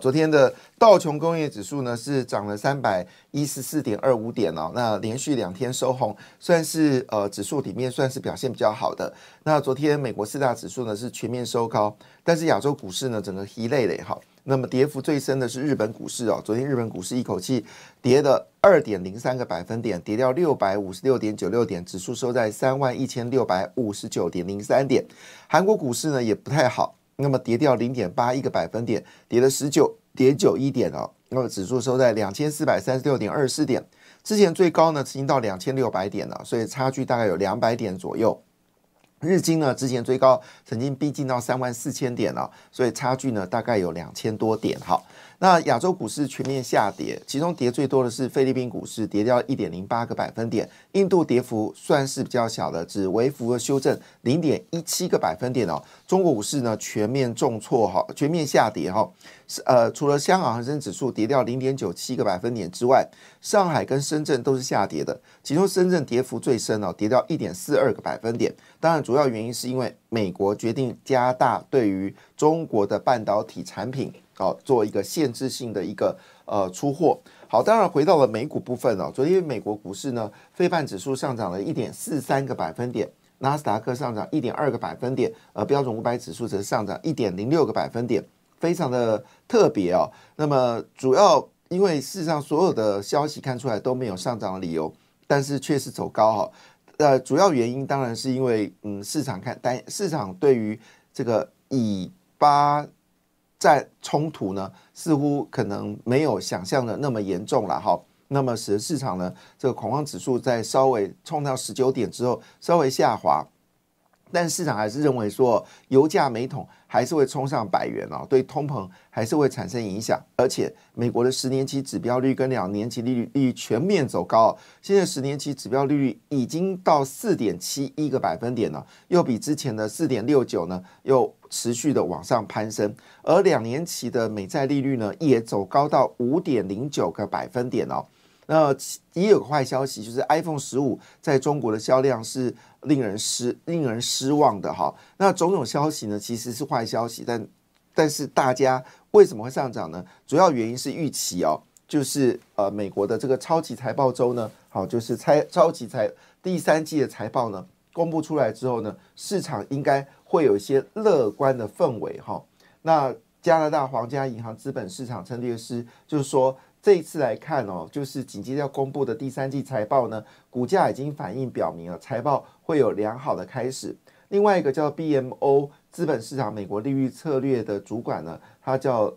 昨天的。道琼工业指数呢是涨了三百一十四点二五点哦，那连续两天收红，算是呃指数里面算是表现比较好的。那昨天美国四大指数呢是全面收高，但是亚洲股市呢整个疲累了哈。那么跌幅最深的是日本股市哦，昨天日本股市一口气跌了二点零三个百分点，跌掉六百五十六点九六点，指数收在三万一千六百五十九点零三点。韩国股市呢也不太好，那么跌掉零点八一个百分点，跌了十九。跌九一点哦，那么指数收在两千四百三十六点二四点，之前最高呢，曾经到两千六百点了，所以差距大概有两百点左右。日经呢，之前最高曾经逼近到三万四千点了，所以差距呢大概有两千多点哈。那亚洲股市全面下跌，其中跌最多的是菲律宾股市，跌掉一点零八个百分点。印度跌幅算是比较小的，只微幅的修正零点一七个百分点哦。中国股市呢全面重挫哈，全面下跌哈。呃，除了香港恒生指数跌掉零点九七个百分点之外，上海跟深圳都是下跌的，其中深圳跌幅最深哦，跌掉一点四二个百分点。当然，主要原因是因为美国决定加大对于中国的半导体产品。好，做一个限制性的一个呃出货。好，当然回到了美股部分哦。昨天美国股市呢，非半指数上涨了一点四三个百分点，纳斯达克上涨一点二个百分点，而标准五百指数则上涨一点零六个百分点，非常的特别哦。那么主要因为事实上所有的消息看出来都没有上涨的理由，但是却是走高哈。呃，主要原因当然是因为嗯，市场看单市场对于这个以巴。在冲突呢，似乎可能没有想象的那么严重了哈。那么使得市场呢，这个恐慌指数在稍微冲到十九点之后稍微下滑。但市场还是认为说，油价每桶还是会冲上百元哦，对通膨还是会产生影响。而且美国的十年期指标率跟两年期利率利率全面走高，现在十年期指标利率已经到四点七一个百分点了，又比之前的四点六九呢又持续的往上攀升。而两年期的美债利率呢也走高到五点零九个百分点哦。那也有个坏消息，就是 iPhone 十五在中国的销量是令人失令人失望的哈。那种种消息呢，其实是坏消息，但但是大家为什么会上涨呢？主要原因是预期哦，就是呃美国的这个超级财报周呢，好，就是财超级财第三季的财报呢公布出来之后呢，市场应该会有一些乐观的氛围哈。那加拿大皇家银行资本市场策略师就是说。这一次来看哦，就是紧接着要公布的第三季财报呢，股价已经反映表明了财报会有良好的开始。另外一个叫 BMO 资本市场美国利率策略的主管呢，他叫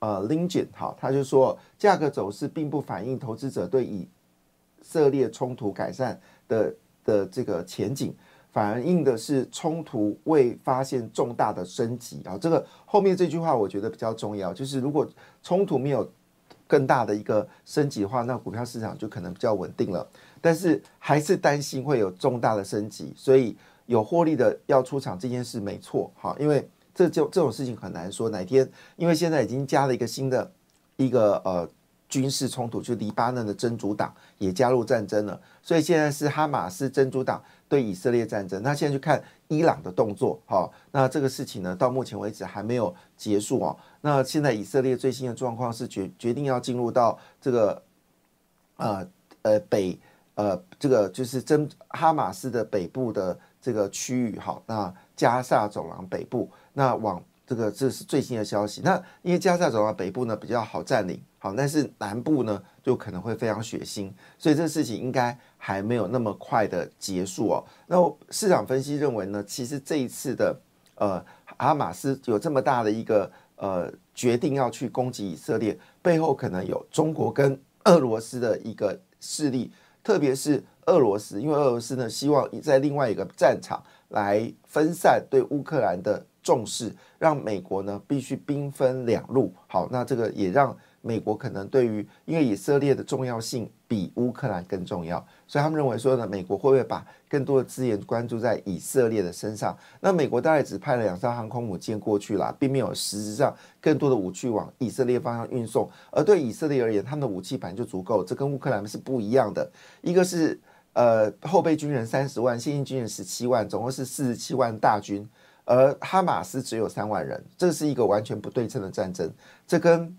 呃 Lingin 哈，他就说价格走势并不反映投资者对以色列冲突改善的的这个前景，反映的是冲突未发现重大的升级啊。这个后面这句话我觉得比较重要，就是如果冲突没有。更大的一个升级的话，那股票市场就可能比较稳定了。但是还是担心会有重大的升级，所以有获利的要出场这件事没错，哈，因为这就这种事情很难说哪天，因为现在已经加了一个新的一个呃军事冲突，就黎巴嫩的真主党也加入战争了，所以现在是哈马斯真主党对以色列战争。那现在就看伊朗的动作，哈，那这个事情呢，到目前为止还没有结束哦。那现在以色列最新的状况是决决定要进入到这个，呃呃北呃这个就是真哈马斯的北部的这个区域哈，那加萨走廊北部，那往这个这是最新的消息。那因为加萨走廊北部呢比较好占领，好，但是南部呢就可能会非常血腥，所以这事情应该还没有那么快的结束哦。那市场分析认为呢，其实这一次的呃哈马斯有这么大的一个。呃，决定要去攻击以色列，背后可能有中国跟 俄罗斯的一个势力，特别是俄罗斯，因为俄罗斯呢希望在另外一个战场来分散对乌克兰的重视，让美国呢必须兵分两路。好，那这个也让美国可能对于因为以色列的重要性比乌克兰更重要，所以他们认为说呢，美国会不会把更多的资源关注在以色列的身上？那美国大概只派了两艘航空母舰过去了，并没有实质上更多的武器往以色列方向运送。而对以色列而言，他们的武器本来就足够，这跟乌克兰是不一样的。一个是。呃，后备军人三十万，现役军人十七万，总共是四十七万大军，而哈马斯只有三万人，这是一个完全不对称的战争，这跟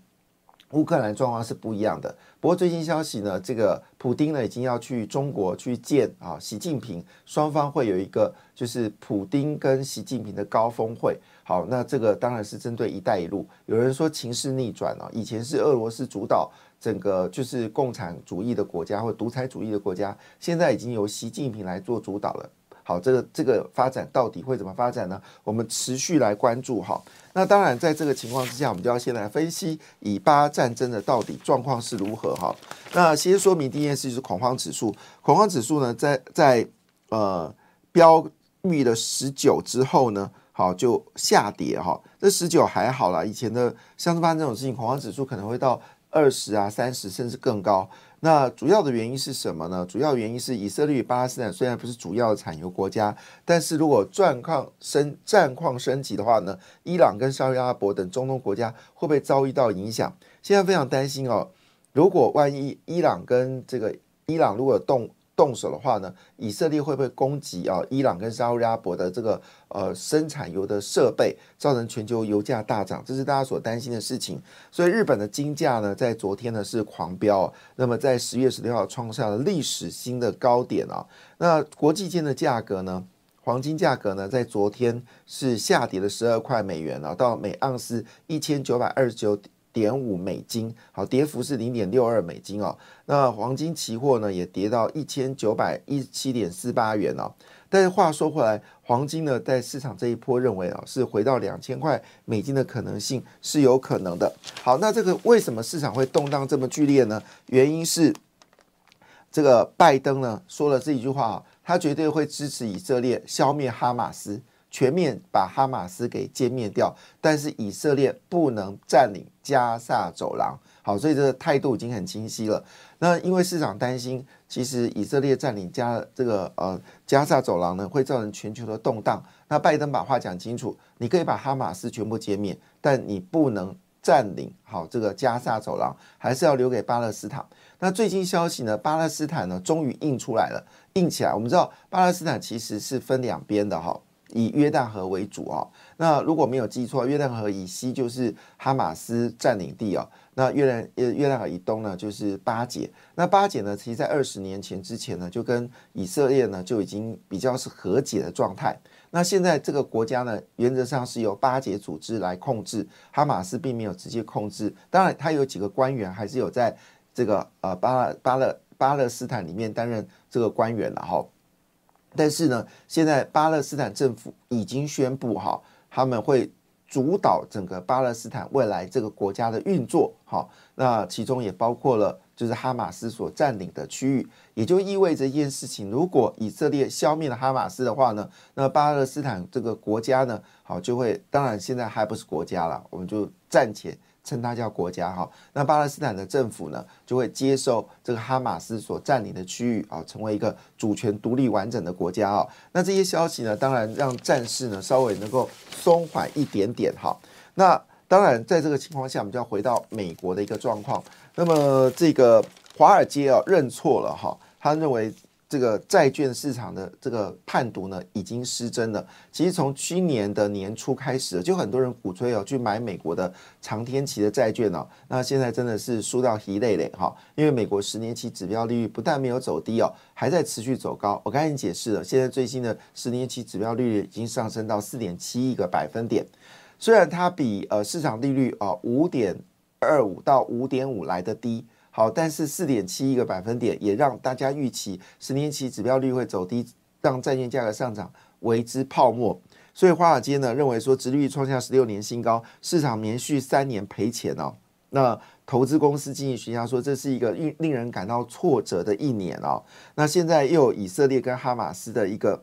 乌克兰状况是不一样的。不过最新消息呢，这个普丁呢已经要去中国去见啊习近平，双方会有一个就是普丁跟习近平的高峰会。好，那这个当然是针对“一带一路”。有人说情势逆转了，以前是俄罗斯主导。整个就是共产主义的国家或独裁主义的国家，现在已经由习近平来做主导了。好，这个这个发展到底会怎么发展呢？我们持续来关注哈。那当然，在这个情况之下，我们就要先来分析以巴战争的到底状况是如何哈。那先说明第一件事就是恐慌指数，恐慌指数呢，在在呃标遇了十九之后呢，好就下跌哈。这十九还好啦，以前的像是发生这种事情，恐慌指数可能会到。二十啊，三十甚至更高。那主要的原因是什么呢？主要原因是以色列与巴勒斯坦虽然不是主要的产油国家，但是如果战况升战况升级的话呢，伊朗跟沙特阿拉伯等中东国家会不会遭遇到影响？现在非常担心哦。如果万一伊朗跟这个伊朗如果动。动手的话呢，以色列会不会攻击啊？伊朗跟沙特阿拉伯的这个呃生产油的设备，造成全球油价大涨，这是大家所担心的事情。所以日本的金价呢，在昨天呢是狂飙，那么在十月十六号创下了历史新的高点啊。那国际间的价格呢，黄金价格呢，在昨天是下跌了十二块美元啊，到每盎司一千九百二十九。点五美金，好，跌幅是零点六二美金哦。那黄金期货呢，也跌到一千九百一十七点四八元哦。但是话说回来，黄金呢，在市场这一波认为啊，是回到两千块美金的可能性是有可能的。好，那这个为什么市场会动荡这么剧烈呢？原因是这个拜登呢说了这一句话啊，他绝对会支持以色列消灭哈马斯。全面把哈马斯给歼灭掉，但是以色列不能占领加萨走廊。好，所以这个态度已经很清晰了。那因为市场担心，其实以色列占领加这个呃加萨走廊呢，会造成全球的动荡。那拜登把话讲清楚，你可以把哈马斯全部歼灭，但你不能占领好这个加萨走廊，还是要留给巴勒斯坦。那最近消息呢，巴勒斯坦呢终于硬出来了，硬起来。我们知道巴勒斯坦其实是分两边的哈。以约旦河为主啊，那如果没有记错，约旦河以西就是哈马斯占领地哦。那约旦呃约旦河以东呢，就是巴解。那巴解呢，其实在二十年前之前呢，就跟以色列呢就已经比较是和解的状态。那现在这个国家呢，原则上是由巴解组织来控制，哈马斯并没有直接控制。当然，他有几个官员还是有在这个呃巴勒巴勒巴勒斯坦里面担任这个官员了哈。但是呢，现在巴勒斯坦政府已经宣布哈，他们会主导整个巴勒斯坦未来这个国家的运作哈。那其中也包括了就是哈马斯所占领的区域，也就意味着一件事情：如果以色列消灭了哈马斯的话呢，那巴勒斯坦这个国家呢，好就会当然现在还不是国家了，我们就暂且。称它叫国家哈，那巴勒斯坦的政府呢，就会接受这个哈马斯所占领的区域啊，成为一个主权独立完整的国家啊。那这些消息呢，当然让战事呢稍微能够松缓一点点哈。那当然，在这个情况下，我们就要回到美国的一个状况。那么这个华尔街啊认错了哈，他认为。这个债券市场的这个判读呢，已经失真了。其实从去年的年初开始，就很多人鼓吹哦，去买美国的长天期的债券哦。那现在真的是输到稀累累哈，因为美国十年期指标利率不但没有走低哦，还在持续走高。我刚才解释了，现在最新的十年期指标利率已经上升到四点七一个百分点，虽然它比呃市场利率啊五点二五到五点五来的低。好，但是四点七一个百分点也让大家预期十年期指标率会走低，让债券价格上涨为之泡沫。所以华尔街呢认为说，殖利率创下十六年新高，市场连续三年赔钱哦。那投资公司经济学家说，这是一个令令人感到挫折的一年哦。那现在又有以色列跟哈马斯的一个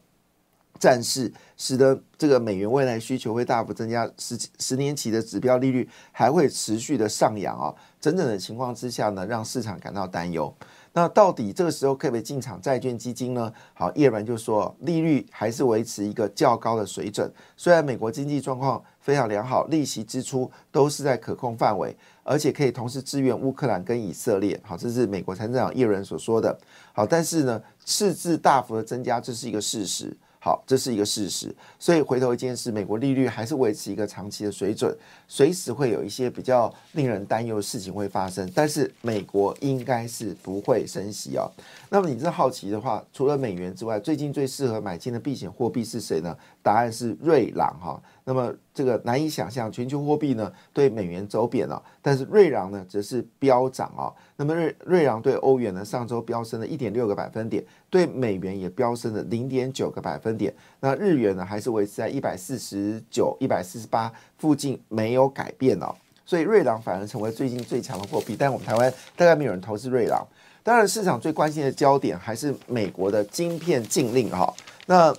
战事，使得这个美元未来需求会大幅增加，十十年期的指标利率还会持续的上扬啊。整整的情况之下呢，让市场感到担忧。那到底这个时候可不可以进场债券基金呢？好，叶文就说利率还是维持一个较高的水准。虽然美国经济状况非常良好，利息支出都是在可控范围，而且可以同时支援乌克兰跟以色列。好，这是美国财政长叶伦所说的。好，但是呢，赤字大幅的增加，这是一个事实。好，这是一个事实，所以回头一件事，美国利率还是维持一个长期的水准，随时会有一些比较令人担忧的事情会发生，但是美国应该是不会升息哦。那么你是好奇的话，除了美元之外，最近最适合买进的避险货币是谁呢？答案是瑞郎哈。那么这个难以想象，全球货币呢对美元走贬了，但是瑞郎呢则是飙涨啊。那么瑞瑞郎对欧元呢上周飙升了一点六个百分点，对美元也飙升了零点九个百分点。那日元呢还是维持在一百四十九、一百四十八附近没有改变哦。所以瑞郎反而成为最近最强的货币。但我们台湾大概没有人投资瑞郎。当然，市场最关心的焦点还是美国的晶片禁令哈。那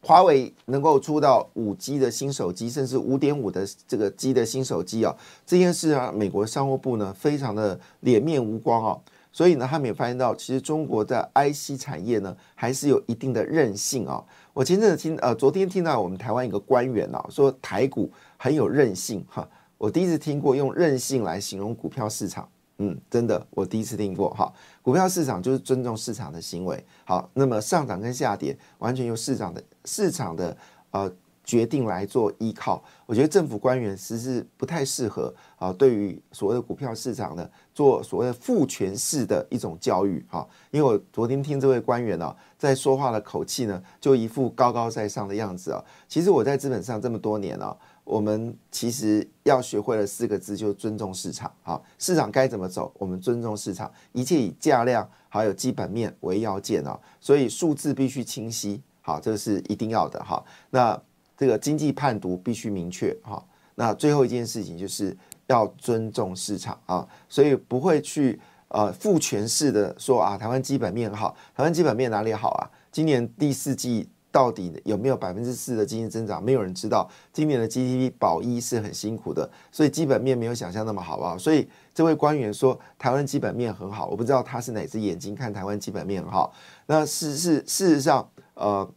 华为能够出到五 G 的新手机，甚至五点五的这个 G 的新手机啊，这件事啊，美国商务部呢非常的脸面无光啊，所以呢，他们也发现到，其实中国的 IC 产业呢还是有一定的韧性啊。我前阵子听呃，昨天听到我们台湾一个官员啊说台股很有韧性哈，我第一次听过用韧性来形容股票市场。嗯，真的，我第一次听过哈。股票市场就是尊重市场的行为。好，那么上涨跟下跌完全由市场的市场的呃决定来做依靠。我觉得政府官员实是不太适合啊，对于所谓的股票市场呢，做所谓的父权式的一种教育哈。因为我昨天听这位官员呢，在说话的口气呢，就一副高高在上的样子啊。其实我在资本上这么多年了。我们其实要学会了四个字，就是尊重市场。好，市场该怎么走，我们尊重市场，一切以价量还有基本面为要件啊。所以数字必须清晰，好，这个是一定要的哈。那这个经济判读必须明确哈。那最后一件事情就是要尊重市场啊，所以不会去呃父权式的说啊，台湾基本面好，台湾基本面哪里好啊？今年第四季。到底有没有百分之四的经济增长？没有人知道。今年的 GDP 保一是很辛苦的，所以基本面没有想象那么好啊。所以这位官员说台湾基本面很好，我不知道他是哪只眼睛看台湾基本面很好。那事事事实上，呃，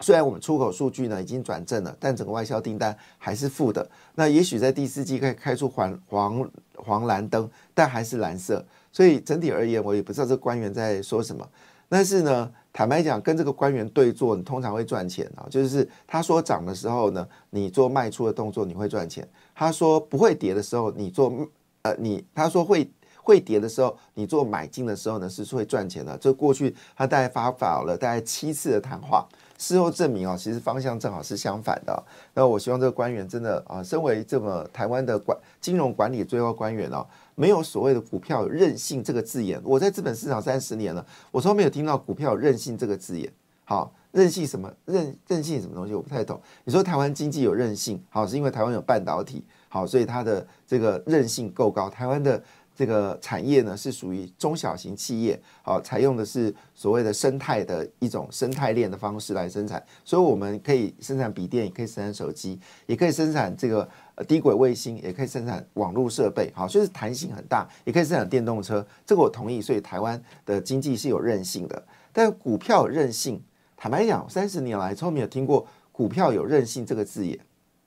虽然我们出口数据呢已经转正了，但整个外销订单还是负的。那也许在第四季可以开出黄黄黄蓝灯，但还是蓝色。所以整体而言，我也不知道这官员在说什么。但是呢？坦白讲，跟这个官员对坐，你通常会赚钱啊。就是他说涨的时候呢，你做卖出的动作，你会赚钱；他说不会跌的时候，你做呃你他说会会跌的时候，你做买进的时候呢，是会赚钱的。这过去他大概发表了大概七次的谈话，事后证明啊，其实方向正好是相反的。那我希望这个官员真的啊，身为这么台湾的管金融管理最高官员啊。没有所谓的股票有韧性这个字眼，我在资本市场三十年了，我从来没有听到股票有韧性这个字眼。好，韧性什么韧韧性什么东西我不太懂。你说台湾经济有韧性，好是因为台湾有半导体，好所以它的这个韧性够高。台湾的。这个产业呢是属于中小型企业，好，采用的是所谓的生态的一种生态链的方式来生产，所以我们可以生产笔电，也可以生产手机，也可以生产这个呃低轨卫星，也可以生产网络设备，好，所以弹性很大，也可以生产电动车，这个我同意。所以台湾的经济是有韧性的，但股票有韧性，坦白讲，三十年来从没有听过股票有韧性这个字眼，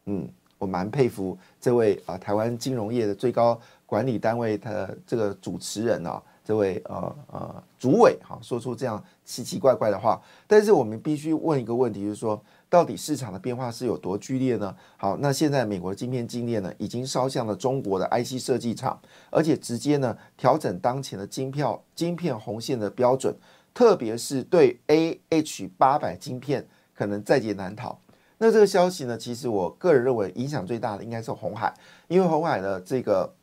嗯，我蛮佩服这位啊台湾金融业的最高。管理单位的这个主持人啊，这位呃呃主委哈，说出这样奇奇怪怪的话，但是我们必须问一个问题，就是说，到底市场的变化是有多剧烈呢？好，那现在美国的晶片禁链呢，已经烧向了中国的 IC 设计厂，而且直接呢调整当前的晶票晶片红线的标准，特别是对 AH 八百晶片可能在劫难逃。那这个消息呢，其实我个人认为影响最大的应该是红海，因为红海的这个。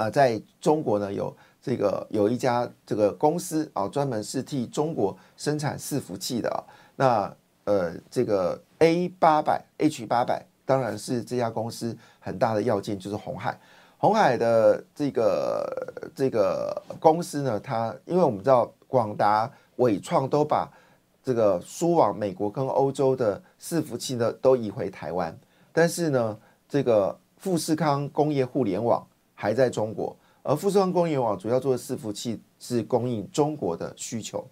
啊，在中国呢，有这个有一家这个公司啊，专门是替中国生产伺服器的啊。那呃，这个 A 八百 H 八百，当然是这家公司很大的要件，就是红海。红海的这个这个公司呢，它因为我们知道广达、伟创都把这个输往美国跟欧洲的伺服器呢，都移回台湾，但是呢，这个富士康工业互联网还在中国，而富士康工业网主要做的伺服器是供应中国的需求。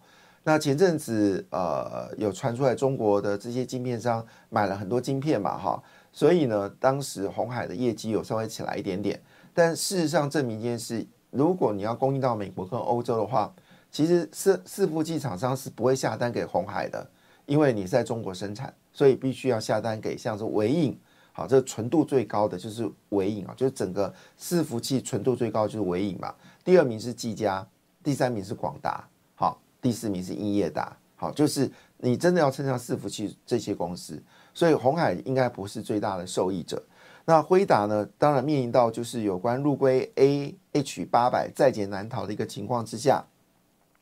那前阵子呃有传出来中国的这些晶片商买了很多晶片嘛哈，所以呢，当时红海的业绩有稍微起来一点点，但事实上证明一件事，如果你要供应到美国跟欧洲的话，其实伺伺服器厂商是不会下单给红海的，因为你在中国生产，所以必须要下单给像是伟影，好，这个纯度最高的就是伟影啊，就是整个伺服器纯度最高就是伟影嘛，第二名是技嘉，第三名是广达。好第四名是英业达，好，就是你真的要称上伺服器这些公司，所以红海应该不是最大的受益者。那辉达呢？当然面临到就是有关入规 A H 八百在劫难逃的一个情况之下，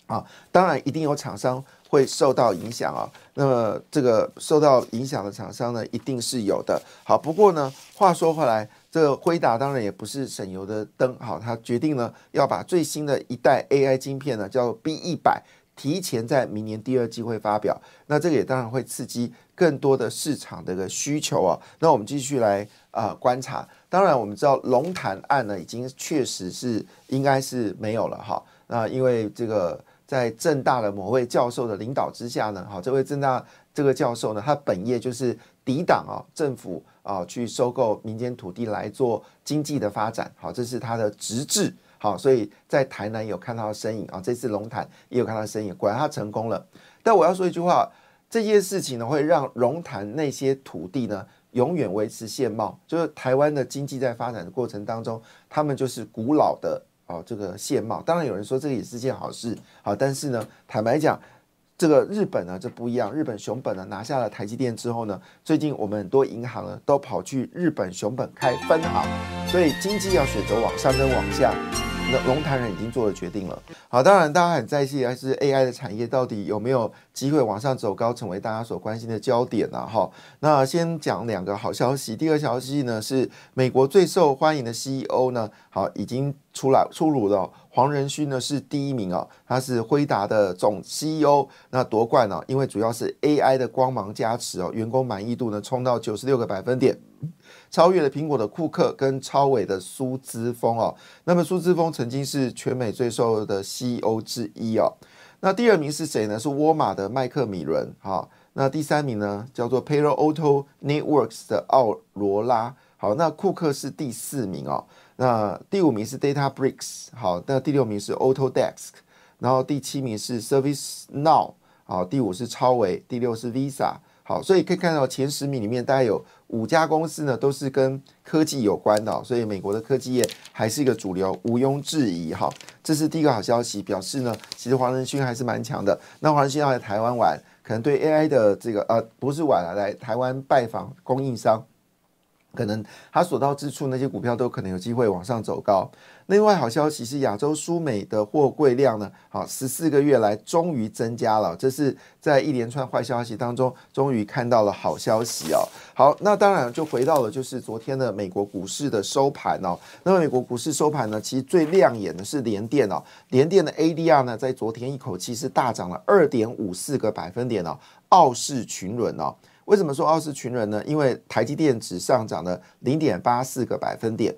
啊，当然一定有厂商会受到影响啊。那么这个受到影响的厂商呢，一定是有的。好，不过呢，话说回来，这个辉达当然也不是省油的灯，好，它决定呢要把最新的一代 A I 晶片呢，叫 B 一百。提前在明年第二季会发表，那这个也当然会刺激更多的市场的一个需求啊。那我们继续来啊观察。当然，我们知道龙潭案呢，已经确实是应该是没有了哈。那因为这个在正大的某位教授的领导之下呢，好，这位正大这个教授呢，他本业就是抵挡啊政府啊去收购民间土地来做经济的发展，好，这是他的直至。好，所以在台南有看到身影啊，这次龙潭也有看到身影，果然他成功了。但我要说一句话，这件事情呢，会让龙潭那些土地呢，永远维持现貌。就是台湾的经济在发展的过程当中，他们就是古老的哦这个现貌。当然有人说这个也是件好事，好，但是呢，坦白讲。这个日本呢，这不一样。日本熊本呢拿下了台积电之后呢，最近我们很多银行呢都跑去日本熊本开分行，所以经济要选择往上跟往下。那龙潭人已经做了决定了。好，当然大家很在意还是 AI 的产业到底有没有机会往上走高，成为大家所关心的焦点呢？哈，那先讲两个好消息。第二消息呢是美国最受欢迎的 CEO 呢，好已经出来出炉了。黄仁勋呢是第一名啊，他是辉达的总 CEO，那夺冠呢，因为主要是 AI 的光芒加持哦，员工满意度呢冲到九十六个百分点。超越了苹果的库克跟超伟的苏姿峰哦，那么苏姿峰曾经是全美最受的 CEO 之一哦。那第二名是谁呢？是沃玛的麦克米伦哈。那第三名呢，叫做 Payroll Auto Networks 的奥罗拉。好，那库克是第四名哦。那第五名是 Data Bricks。好，那第六名是 Autodesk。然后第七名是 Service Now。好，第五是超维，第六是 Visa。好，所以可以看到前十名里面大概有五家公司呢，都是跟科技有关的，所以美国的科技业还是一个主流，毋庸置疑。哈，这是第一个好消息，表示呢，其实黄仁勋还是蛮强的。那黄仁勋要来台湾玩，可能对 AI 的这个呃，不是玩啊，来台湾拜访供应商。可能它所到之处，那些股票都可能有机会往上走高。另外，好消息是亚洲输美的货柜量呢，好十四个月来终于增加了。这是在一连串坏消息当中，终于看到了好消息哦。好，那当然就回到了就是昨天的美国股市的收盘哦。那么美国股市收盘呢，其实最亮眼的是联电哦，联电的 ADR 呢，在昨天一口气是大涨了二点五四个百分点哦，傲视群伦哦。为什么说傲视群人呢？因为台积电只上涨了零点八四个百分点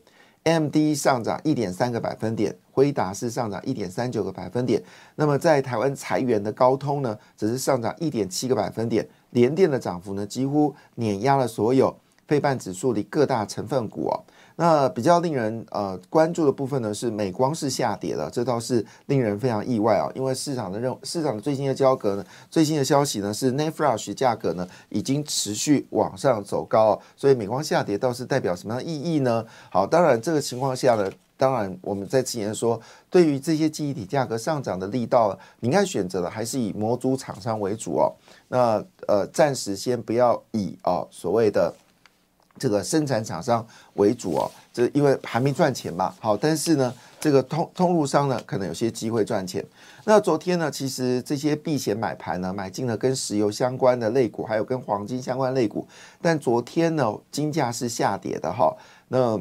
，MD 上涨一点三个百分点，辉达是上涨一点三九个百分点。那么在台湾裁员的高通呢，只是上涨一点七个百分点，联电的涨幅呢，几乎碾压了所有非半指数里各大成分股哦。那比较令人呃关注的部分呢，是美光是下跌了，这倒是令人非常意外啊，因为市场的认市场最新的交割呢，最新的消息呢是 n e Flash 价格呢已经持续往上走高，所以美光下跌倒是代表什么样的意义呢？好，当然这个情况下呢，当然我们在之前说，对于这些记忆体价格上涨的力道，你应该选择的还是以模组厂商为主哦。那呃，暂时先不要以哦所谓的。这个生产厂商为主哦，这因为还没赚钱嘛，好，但是呢，这个通通路商呢，可能有些机会赚钱。那昨天呢，其实这些避险买盘呢，买进了跟石油相关的类股，还有跟黄金相关类股，但昨天呢，金价是下跌的哈。那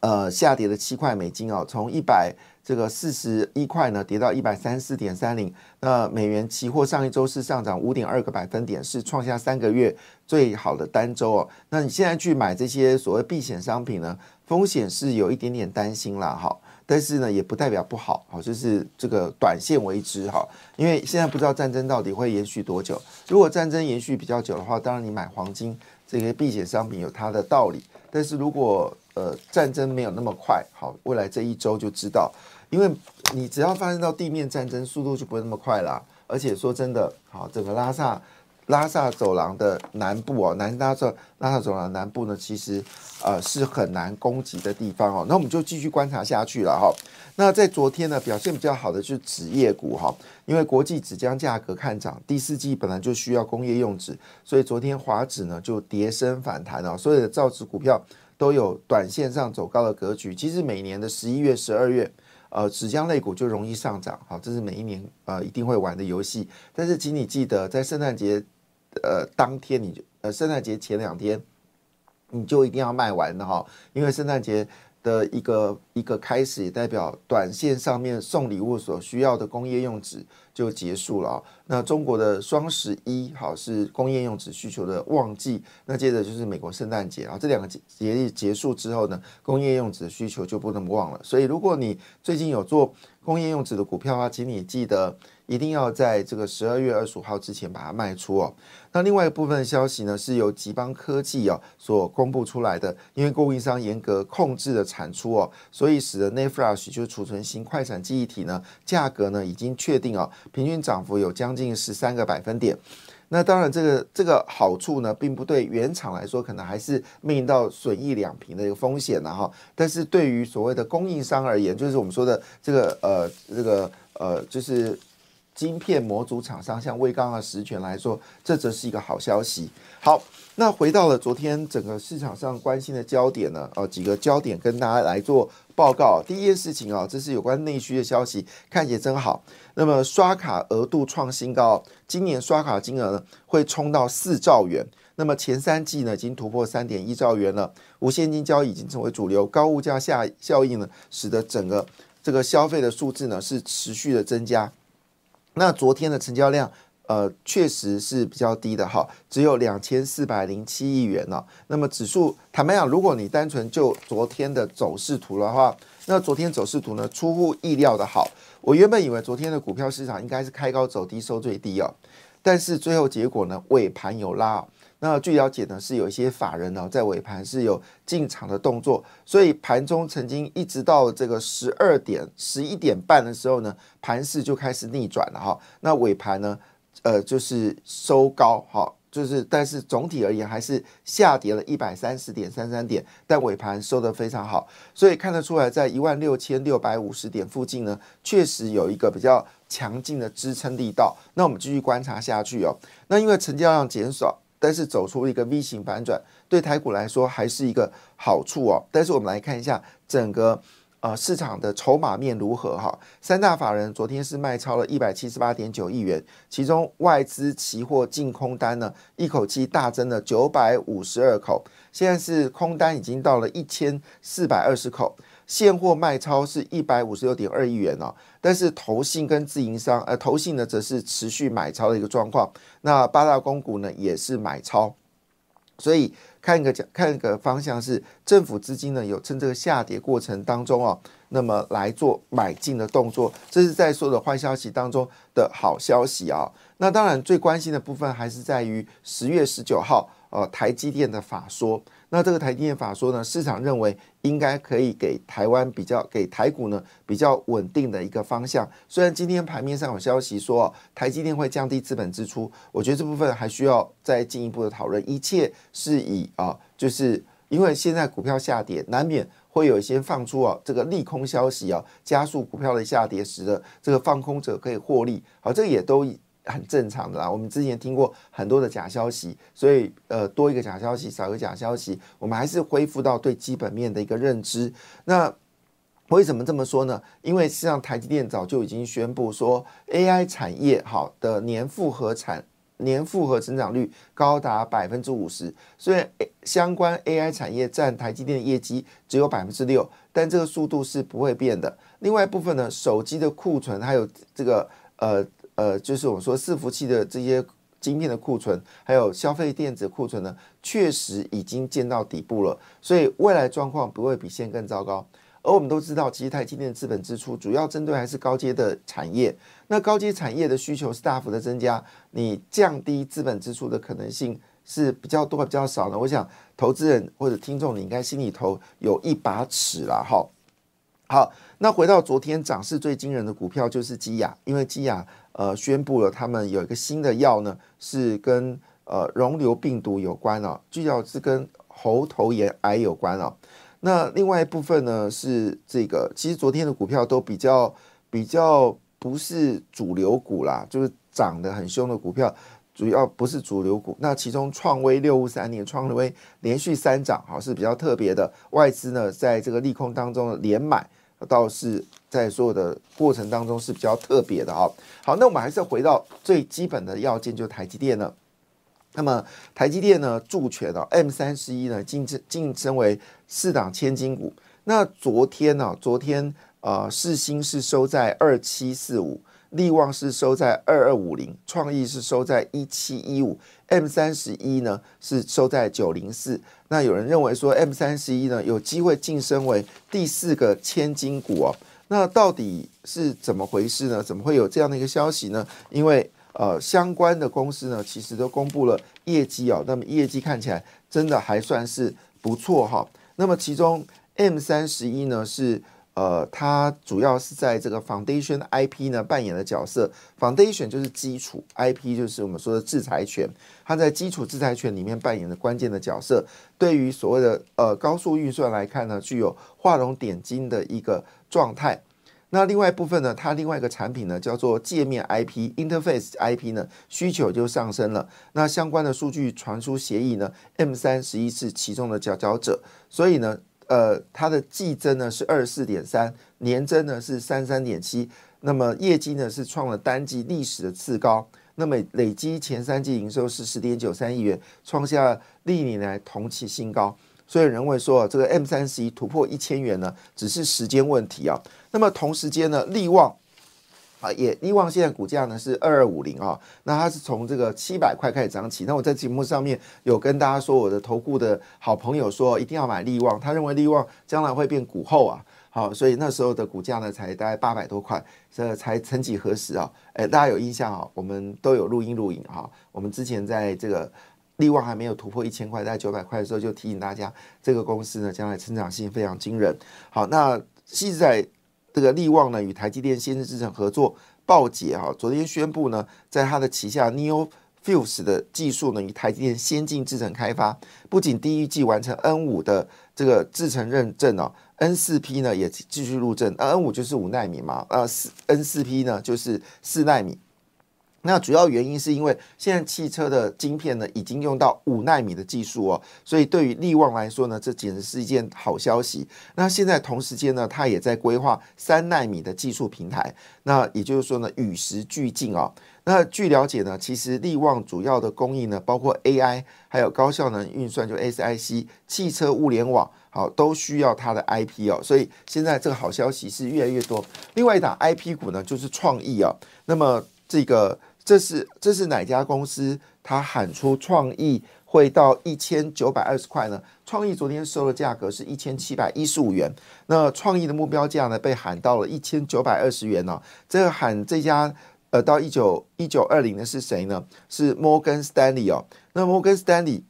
呃下跌了七块美金哦，从一百这个四十一块呢跌到一百三十四点三零。那美元期货上一周是上涨五点二个百分点，是创下三个月最好的单周哦。那你现在去买这些所谓避险商品呢，风险是有一点点担心啦，哈。但是呢，也不代表不好，好，就是这个短线为之哈，因为现在不知道战争到底会延续多久。如果战争延续比较久的话，当然你买黄金这些避险商品有它的道理。但是如果呃战争没有那么快，好，未来这一周就知道，因为你只要发生到地面战争，速度就不会那么快啦。而且说真的，好，整个拉萨。拉萨走廊的南部哦，南拉萨拉萨走廊南部呢，其实呃是很难攻击的地方哦。那我们就继续观察下去了哈。那在昨天呢，表现比较好的就是纸业股哈，因为国际纸浆价格看涨，第四季本来就需要工业用纸，所以昨天华纸呢就跌升反弹哦。所有的造纸股票都有短线上走高的格局。其实每年的十一月、十二月，呃，纸浆类股就容易上涨，好，这是每一年呃一定会玩的游戏。但是请你记得，在圣诞节。呃，当天你就呃，圣诞节前两天你就一定要卖完的哈，因为圣诞节的一个一个开始，也代表短线上面送礼物所需要的工业用纸就结束了啊。那中国的双十一好是工业用纸需求的旺季，那接着就是美国圣诞节啊，这两个节节日结束之后呢，工业用纸的需求就不能忘了。所以如果你最近有做工业用纸的股票啊，请你记得。一定要在这个十二月二十五号之前把它卖出哦。那另外一部分消息呢，是由吉邦科技哦所公布出来的，因为供应商严格控制的产出哦，所以使得 n e Flash 就是储存型快闪记忆体呢，价格呢已经确定哦，平均涨幅有将近十三个百分点。那当然，这个这个好处呢，并不对原厂来说，可能还是面临到损益两平的一个风险了哈。但是对于所谓的供应商而言，就是我们说的这个呃这个呃就是。晶片模组厂商像威刚啊、实权来说，这则是一个好消息。好，那回到了昨天整个市场上关心的焦点呢？呃，几个焦点跟大家来做报告。第一件事情啊，这是有关内需的消息，看起来真好。那么刷卡额度创新高，今年刷卡金额呢会冲到四兆元。那么前三季呢已经突破三点一兆元了，无现金交易已经成为主流。高物价下效应呢，使得整个这个消费的数字呢是持续的增加。那昨天的成交量，呃，确实是比较低的哈，只有两千四百零七亿元呢。那么指数，坦白讲，如果你单纯就昨天的走势图的话，那昨天走势图呢出乎意料的好。我原本以为昨天的股票市场应该是开高走低收最低哦，但是最后结果呢，尾盘有拉。那据了解呢，是有一些法人呢在尾盘是有进场的动作，所以盘中曾经一直到这个十二点、十一点半的时候呢，盘势就开始逆转了哈。那尾盘呢，呃，就是收高哈，就是但是总体而言还是下跌了一百三十点三三点，但尾盘收得非常好，所以看得出来，在一万六千六百五十点附近呢，确实有一个比较强劲的支撑力道。那我们继续观察下去哦。那因为成交量减少。但是走出一个 V 型反转，对台股来说还是一个好处哦。但是我们来看一下整个呃市场的筹码面如何哈。三大法人昨天是卖超了一百七十八点九亿元，其中外资期货净空单呢一口气大增了九百五十二口，现在是空单已经到了一千四百二十口。现货卖超是一百五十六点二亿元哦，但是投信跟自营商，呃，投信呢则是持续买超的一个状况。那八大公股呢也是买超，所以看一个讲，看一个方向是政府资金呢有趁这个下跌过程当中哦，那么来做买进的动作，这是在说的坏消息当中的好消息啊。那当然最关心的部分还是在于十月十九号，呃，台积电的法说。那这个台积电法说呢，市场认为应该可以给台湾比较给台股呢比较稳定的一个方向。虽然今天盘面上有消息说台积电会降低资本支出，我觉得这部分还需要再进一步的讨论。一切是以啊，就是因为现在股票下跌，难免会有一些放出啊这个利空消息啊，加速股票的下跌，使得这个放空者可以获利。好，这也都。很正常的啦，我们之前听过很多的假消息，所以呃多一个假消息，少一个假消息，我们还是恢复到对基本面的一个认知。那为什么这么说呢？因为实际上台积电早就已经宣布说，AI 产业好的年复合产年复合增长率高达百分之五十。虽然相关 AI 产业占台积电的业绩只有百分之六，但这个速度是不会变的。另外一部分呢，手机的库存还有这个呃呃，就是我们说伺服器的这些晶片的库存，还有消费电子库存呢，确实已经见到底部了，所以未来状况不会比现更糟糕。而我们都知道，其实台积电的资本支出主要针对还是高阶的产业。那高阶产业的需求是大幅的增加，你降低资本支出的可能性是比较多比较少呢？我想投资人或者听众，你应该心里头有一把尺了哈。好，那回到昨天涨势最惊人的股票就是基亚，因为基亚呃宣布了他们有一个新的药呢，是跟呃溶瘤病毒有关哦，具要是跟喉头炎癌有关哦。那另外一部分呢是这个，其实昨天的股票都比较比较不是主流股啦，就是涨得很凶的股票，主要不是主流股。那其中创威六五三年，创威连续三涨，哈是比较特别的。外资呢在这个利空当中连买，倒是在所有的过程当中是比较特别的哈。好，那我们还是回到最基本的要件，就台积电呢。那么台积电呢，助权的 M 三十一呢，晋升晋升为四档千金股。那昨天呢，昨天呃，市新是收在二七四五，力旺是收在二二五零，创意是收在一七一五，M 三十一呢是收在九零四。那有人认为说 M 三十一呢有机会晋升为第四个千金股哦。那到底是怎么回事呢？怎么会有这样的一个消息呢？因为呃，相关的公司呢，其实都公布了业绩哦。那么业绩看起来真的还算是不错哈。那么其中 M 三十一呢，是呃，它主要是在这个 Foundation IP 呢扮演的角色。Foundation 就是基础，IP 就是我们说的制裁权。它在基础制裁权里面扮演的关键的角色。对于所谓的呃高速运算来看呢，具有画龙点睛的一个状态。那另外一部分呢，它另外一个产品呢叫做界面 IP interface IP 呢，需求就上升了。那相关的数据传输协议呢，M 三十一是其中的佼佼者。所以呢，呃，它的季增呢是二十四点三，年增呢是三三点七。那么业绩呢是创了单季历史的次高。那么累积前三季营收是十点九三亿元，创下历年来同期新高。所以人为说，这个 M 三十一突破一千元呢，只是时间问题啊。那么同时间呢，利旺啊，也利旺现在股价呢是二二五零啊，那它是从这个七百块开始涨起。那我在节目上面有跟大家说，我的投顾的好朋友说一定要买利旺，他认为利旺将来会变股后啊。好，所以那时候的股价呢才大概八百多块，这才曾几何时啊？哎，大家有印象啊？我们都有录音录影哈。我们之前在这个。利旺还没有突破一千块，在九百块的时候就提醒大家，这个公司呢将来成长性非常惊人。好，那现在这个利旺呢与台积电先进制程合作，报捷哈，昨天宣布呢，在它的旗下 Neo Fuse 的技术呢与台积电先进制程开发，不仅第一季完成 N 五的这个制程认证哦，N 四 P 呢也继续入证，N 五就是五纳米嘛，呃四 N 四 P 呢就是四纳米。那主要原因是因为现在汽车的晶片呢已经用到五纳米的技术哦，所以对于利旺来说呢，这简直是一件好消息。那现在同时间呢，它也在规划三纳米的技术平台。那也就是说呢，与时俱进啊。那据了解呢，其实利旺主要的供应呢，包括 AI，还有高效能运算，就 SIC，汽车物联网，好都需要它的 IP 哦。所以现在这个好消息是越来越多。另外一档 IP 股呢，就是创意啊。那么这个。这是这是哪家公司？他喊出创意会到一千九百二十块呢？创意昨天收的价格是一千七百一十五元，那创意的目标价呢被喊到了一千九百二十元呢？这个喊这家呃到一九一九二零的是谁呢？是摩根斯丹利哦。那摩根斯丹利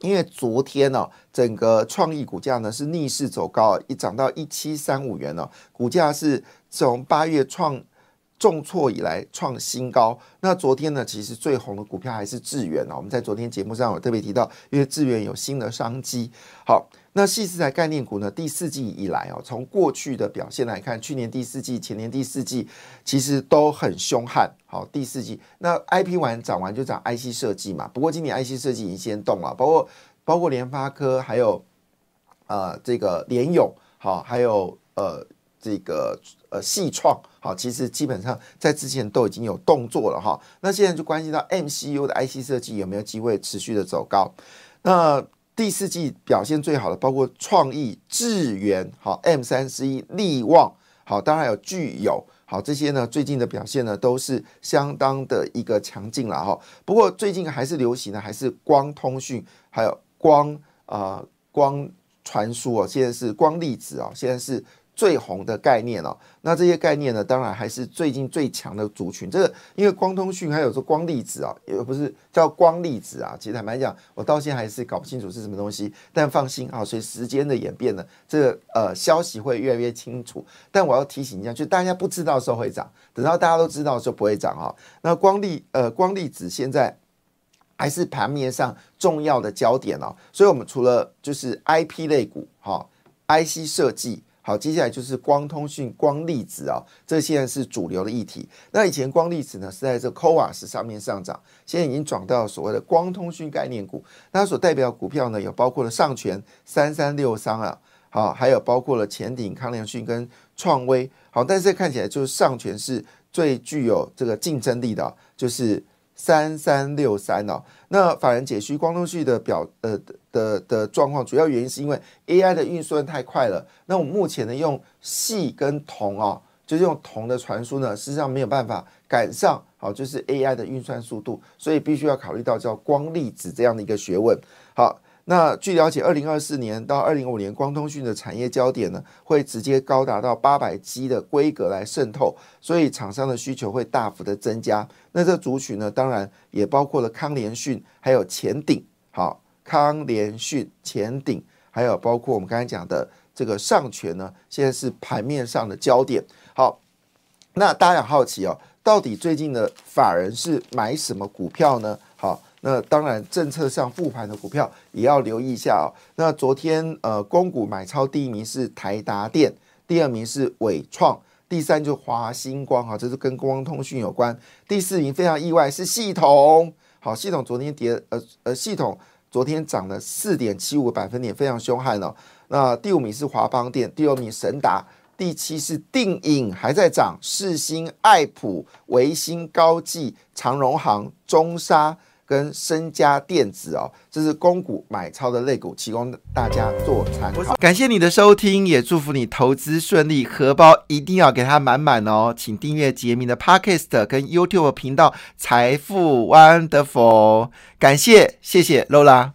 因为昨天呢整个创意股价呢是逆势走高，一涨到一七三五元了，股价是从八月创。重挫以来创新高。那昨天呢，其实最红的股票还是智源啊。我们在昨天节目上有特别提到，因为智源有新的商机。好，那细思材概念股呢，第四季以来哦，从过去的表现来看，去年第四季、前年第四季其实都很凶悍。好，第四季那 I P 完涨完就涨 I C 设计嘛。不过今年 I C 设计已经先动了，包括包括联发科，还有呃这个联勇，好，还有呃。这个呃细创，好，其实基本上在之前都已经有动作了哈。那现在就关系到 MCU 的 IC 设计有没有机会持续的走高？那第四季表现最好的包括创意、智源、好 M 三十一、力旺，好，当然有具有。好，这些呢，最近的表现呢，都是相当的一个强劲了哈。不过最近还是流行的还是光通讯，还有光啊光传输哦，现在是光粒子啊，现在是。最红的概念哦，那这些概念呢，当然还是最近最强的族群。这个因为光通讯还有说光粒子啊，也不是叫光粒子啊。其实坦白讲，我到现在还是搞不清楚是什么东西。但放心啊，随时间的演变呢，这个呃消息会越来越清楚。但我要提醒一下，就大家不知道的时候会涨，等到大家都知道的时候不会涨哈。那光粒呃光粒子现在还是盘面上重要的焦点哦。所以我们除了就是 IP 类股哈，IC 设计。好，接下来就是光通讯、光粒子啊，这现在是主流的议题。那以前光粒子呢是在这 COAS 上面上涨，现在已经转到所谓的光通讯概念股。那它所代表股票呢，有包括了上全三三六三啊，好，还有包括了前顶康联讯跟创威。好，但是看起来就是上全是最具有这个竞争力的，就是。三三六三哦，那法人解析光通讯的表呃的的状况，主要原因是因为 AI 的运算太快了。那我们目前呢用细跟铜哦，就是用铜的传输呢，实际上没有办法赶上好，就是 AI 的运算速度，所以必须要考虑到叫光粒子这样的一个学问。好。那据了解，二零二四年到二零五年，光通讯的产业焦点呢，会直接高达到八百 G 的规格来渗透，所以厂商的需求会大幅的增加。那这族群呢，当然也包括了康联讯，还有前顶。好，康联讯、前顶，还有包括我们刚才讲的这个上权呢，现在是盘面上的焦点。好，那大家好奇哦，到底最近的法人是买什么股票呢？好。那当然，政策上复盘的股票也要留意一下哦。那昨天呃，公股买超第一名是台达电，第二名是伟创，第三就华星光哈，这是跟光通讯有关。第四名非常意外是系统，好，系统昨天跌呃呃，系统昨天涨了四点七五个百分点，非常凶悍哦。那第五名是华邦电，第六名神达，第七是定影还在涨，世新、爱普、维新、高技、长荣行、中沙。跟身家电子哦，这是公股买超的类股，提供大家做参考。感谢你的收听，也祝福你投资顺利，荷包一定要给它满满哦。请订阅杰明的 Podcast 跟 YouTube 频道财富 Wonderful。感谢，谢谢 Lola。